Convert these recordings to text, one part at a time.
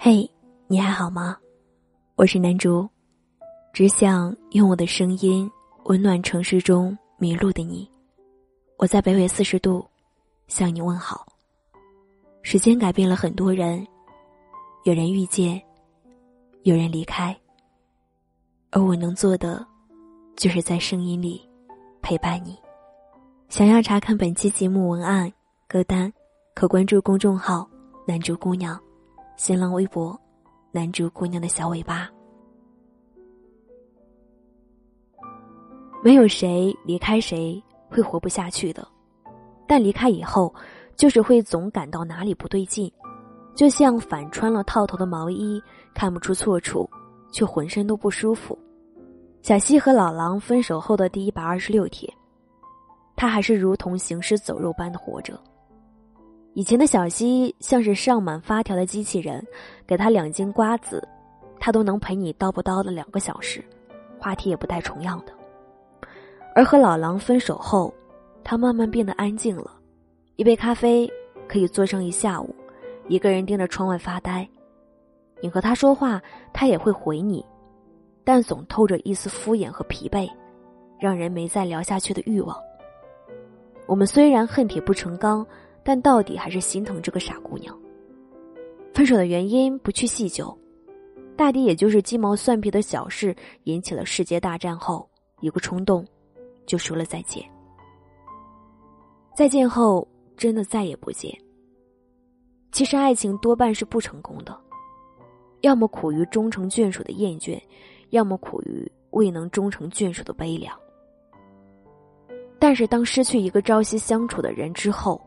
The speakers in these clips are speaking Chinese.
嘿，你还好吗？我是南竹，只想用我的声音温暖城市中迷路的你。我在北纬四十度向你问好。时间改变了很多人，有人遇见，有人离开，而我能做的，就是在声音里陪伴你。想要查看本期节目文案、歌单，可关注公众号“南竹姑娘”。新浪微博，男主姑娘的小尾巴。没有谁离开谁会活不下去的，但离开以后，就是会总感到哪里不对劲，就像反穿了套头的毛衣，看不出错处，却浑身都不舒服。小西和老狼分手后的第一百二十六天，他还是如同行尸走肉般的活着。以前的小溪像是上满发条的机器人，给他两斤瓜子，他都能陪你叨不叨的两个小时，话题也不带重样的。而和老狼分手后，他慢慢变得安静了，一杯咖啡可以坐上一下午，一个人盯着窗外发呆。你和他说话，他也会回你，但总透着一丝敷衍和疲惫，让人没再聊下去的欲望。我们虽然恨铁不成钢。但到底还是心疼这个傻姑娘。分手的原因不去细究，大抵也就是鸡毛蒜皮的小事引起了世界大战后，一个冲动，就说了再见。再见后，真的再也不见。其实爱情多半是不成功的，要么苦于终成眷属的厌倦，要么苦于未能终成眷属的悲凉。但是当失去一个朝夕相处的人之后，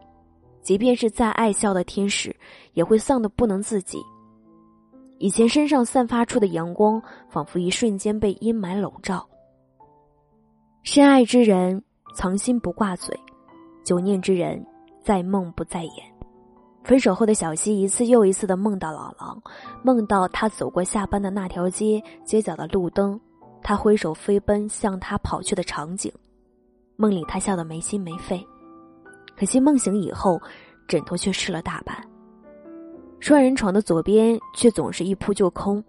即便是再爱笑的天使，也会丧得不能自己。以前身上散发出的阳光，仿佛一瞬间被阴霾笼罩。深爱之人，藏心不挂嘴；久念之人，在梦不在眼。分手后的小溪，一次又一次的梦到老狼，梦到他走过下班的那条街，街角的路灯，他挥手飞奔向他跑去的场景。梦里他笑得没心没肺。可惜梦醒以后，枕头却湿了大半。双人床的左边却总是一扑就空，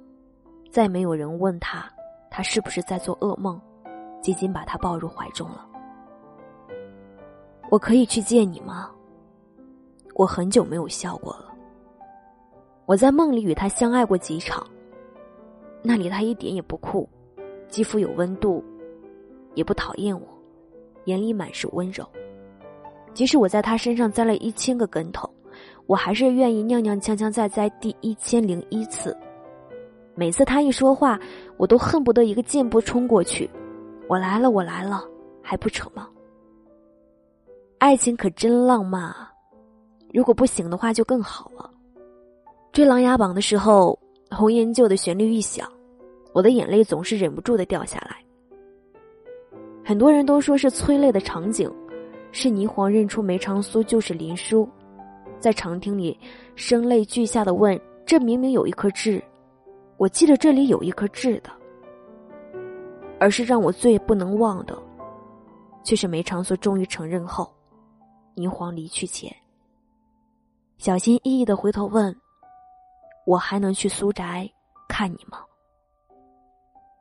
再没有人问他，他是不是在做噩梦，紧紧把他抱入怀中了。我可以去见你吗？我很久没有笑过了。我在梦里与他相爱过几场，那里他一点也不酷，肌肤有温度，也不讨厌我，眼里满是温柔。即使我在他身上栽了一千个跟头，我还是愿意踉踉跄跄再栽第一千零一次。每次他一说话，我都恨不得一个箭步冲过去。我来了，我来了，还不成吗？爱情可真浪漫啊！如果不行的话，就更好了。追《琅琊榜》的时候，红颜旧的旋律一响，我的眼泪总是忍不住的掉下来。很多人都说是催泪的场景。是霓凰认出梅长苏就是林殊，在长亭里声泪俱下的问：“这明明有一颗痣，我记得这里有一颗痣的。”而是让我最不能忘的，却是梅长苏终于承认后，霓凰离去前，小心翼翼的回头问：“我还能去苏宅看你吗？”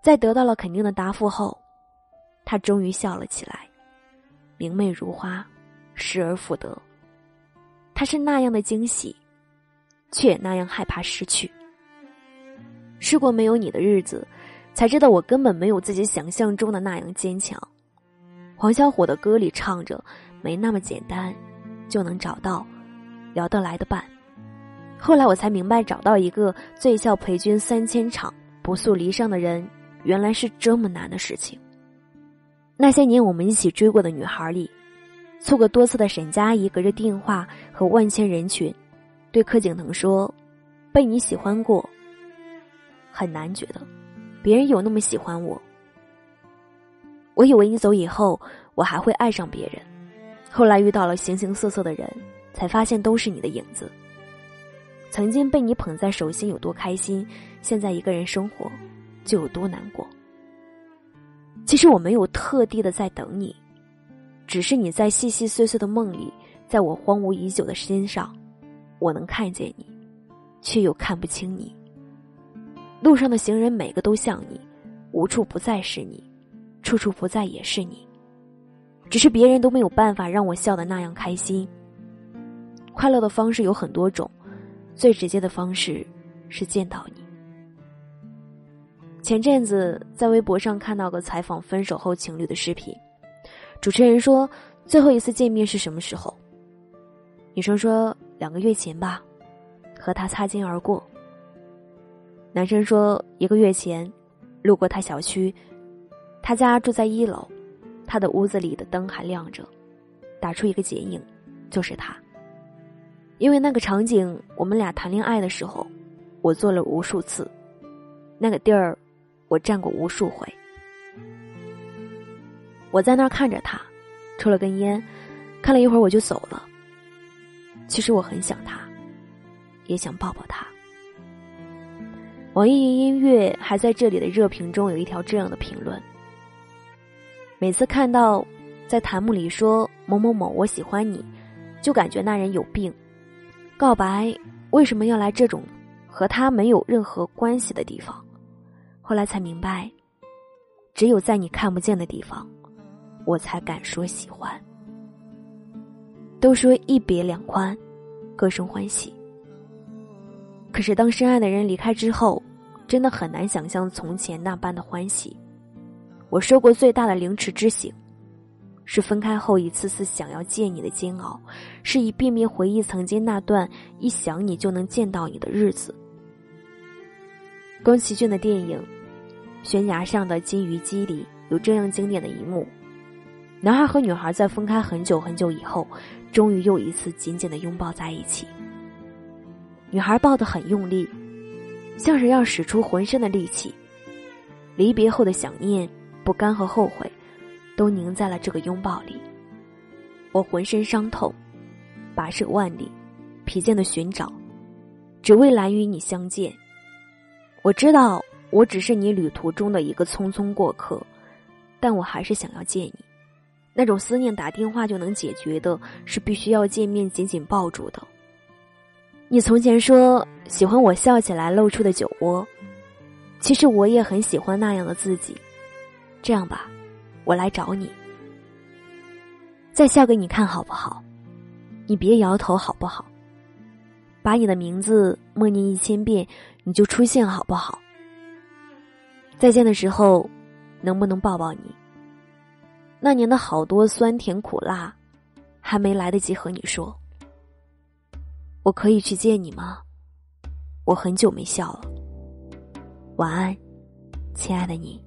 在得到了肯定的答复后，他终于笑了起来。明媚如花，失而复得。他是那样的惊喜，却也那样害怕失去。试过没有你的日子，才知道我根本没有自己想象中的那样坚强。黄小琥的歌里唱着：“没那么简单，就能找到聊得来的伴。”后来我才明白，找到一个醉笑陪君三千场，不诉离殇的人，原来是这么难的事情。那些年我们一起追过的女孩里，错过多次的沈佳宜隔着电话和万千人群，对柯景腾说：“被你喜欢过，很难觉得别人有那么喜欢我。”我以为你走以后，我还会爱上别人，后来遇到了形形色色的人，才发现都是你的影子。曾经被你捧在手心有多开心，现在一个人生活就有多难过。其实我没有特地的在等你，只是你在细细碎碎的梦里，在我荒芜已久的心上，我能看见你，却又看不清你。路上的行人每个都像你，无处不在是你，处处不在也是你。只是别人都没有办法让我笑得那样开心。快乐的方式有很多种，最直接的方式是见到你。前阵子在微博上看到个采访分手后情侣的视频，主持人说最后一次见面是什么时候？女生说两个月前吧，和他擦肩而过。男生说一个月前，路过他小区，他家住在一楼，他的屋子里的灯还亮着，打出一个剪影，就是他。因为那个场景，我们俩谈恋爱的时候，我做了无数次，那个地儿，我站过无数回。我在那儿看着他，抽了根烟，看了一会儿我就走了。其实我很想他，也想抱抱他。网易云音乐还在这里的热评中有一条这样的评论：每次看到在弹幕里说某某某我喜欢你，就感觉那人有病。告白为什么要来这种和他没有任何关系的地方？后来才明白，只有在你看不见的地方，我才敢说喜欢。都说一别两宽，各生欢喜。可是，当深爱的人离开之后，真的很难想象从前那般的欢喜。我受过最大的凌迟之刑，是分开后一次次想要见你的煎熬，是一遍遍回忆曾经那段一想你就能见到你的日子。宫崎骏的电影《悬崖上的金鱼姬》里有这样经典的一幕：男孩和女孩在分开很久很久以后，终于又一次紧紧的拥抱在一起。女孩抱得很用力，像是要使出浑身的力气。离别后的想念、不甘和后悔，都凝在了这个拥抱里。我浑身伤痛，跋涉万里，疲倦的寻找，只为来与你相见。我知道我只是你旅途中的一个匆匆过客，但我还是想要见你。那种思念打电话就能解决的，是必须要见面紧紧抱住的。你从前说喜欢我笑起来露出的酒窝，其实我也很喜欢那样的自己。这样吧，我来找你，再笑给你看好不好？你别摇头好不好？把你的名字默念一千遍，你就出现好不好？再见的时候，能不能抱抱你？那年的好多酸甜苦辣，还没来得及和你说。我可以去见你吗？我很久没笑了。晚安，亲爱的你。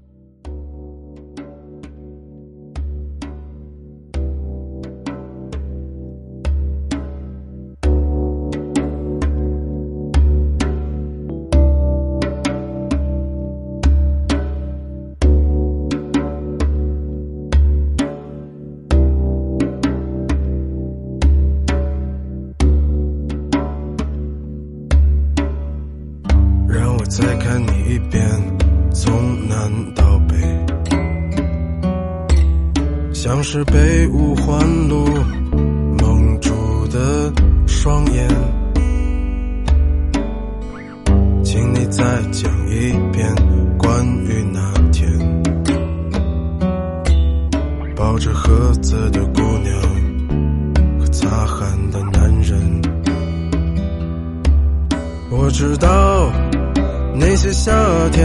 是被五环路蒙住的双眼。请你再讲一遍关于那天抱着盒子的姑娘和擦汗的男人。我知道。那些夏天，